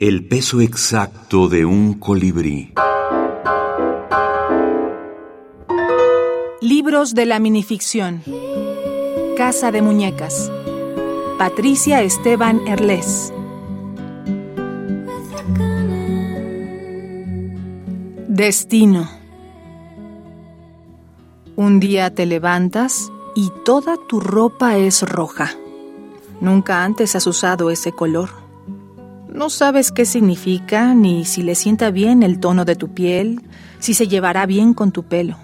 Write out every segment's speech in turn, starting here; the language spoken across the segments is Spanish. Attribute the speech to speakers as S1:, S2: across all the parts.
S1: El peso exacto de un colibrí.
S2: Libros de la minificción. Casa de Muñecas. Patricia Esteban Erles. Destino. Un día te levantas y toda tu ropa es roja. Nunca antes has usado ese color. No sabes qué significa ni si le sienta bien el tono de tu piel, si se llevará bien con tu pelo.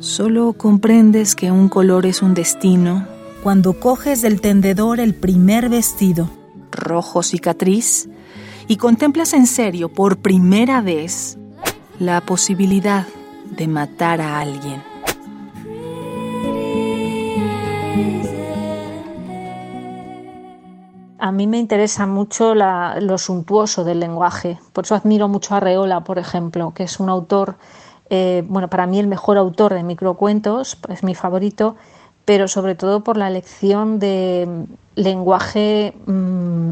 S2: Solo comprendes que un color es un destino cuando coges del tendedor el primer vestido, rojo cicatriz, y contemplas en serio por primera vez la posibilidad de matar a alguien.
S3: A mí me interesa mucho lo suntuoso del lenguaje. Por eso admiro mucho a Reola, por ejemplo, que es un autor, eh, bueno, para mí el mejor autor de microcuentos, es mi favorito, pero sobre todo por la elección de lenguaje mm,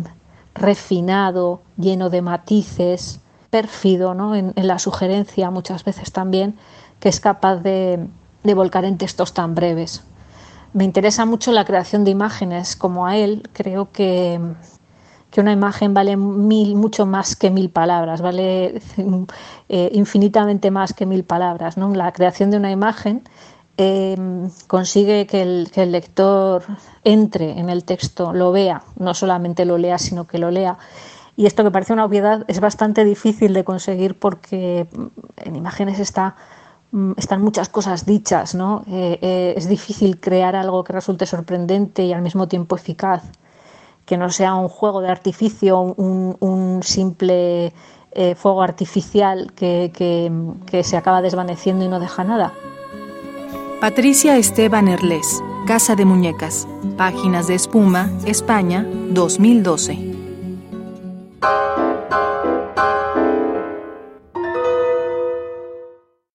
S3: refinado, lleno de matices, pérfido ¿no? en, la sugerencia muchas veces también, que es capaz de, de volcar en textos tan breves. Me interesa mucho la creación de imágenes como a él. Creo que, que una imagen vale mil, mucho más que mil palabras, vale eh, infinitamente más que mil palabras. ¿no? La creación de una imagen eh, consigue que el, que el, lector entre en el texto, lo vea, no solamente lo lea, sino que lo lea. Y esto que parece una obviedad es bastante difícil de conseguir porque en imágenes está están muchas cosas dichas, ¿no? Eh, eh, es difícil crear algo que resulte sorprendente y al mismo tiempo eficaz, que no sea un juego de artificio, un, simple eh, fuego artificial que, que se acaba desvaneciendo y no deja nada.
S2: Patricia Esteban Erles, Casa de Muñecas, Páginas de Espuma, España, 2012.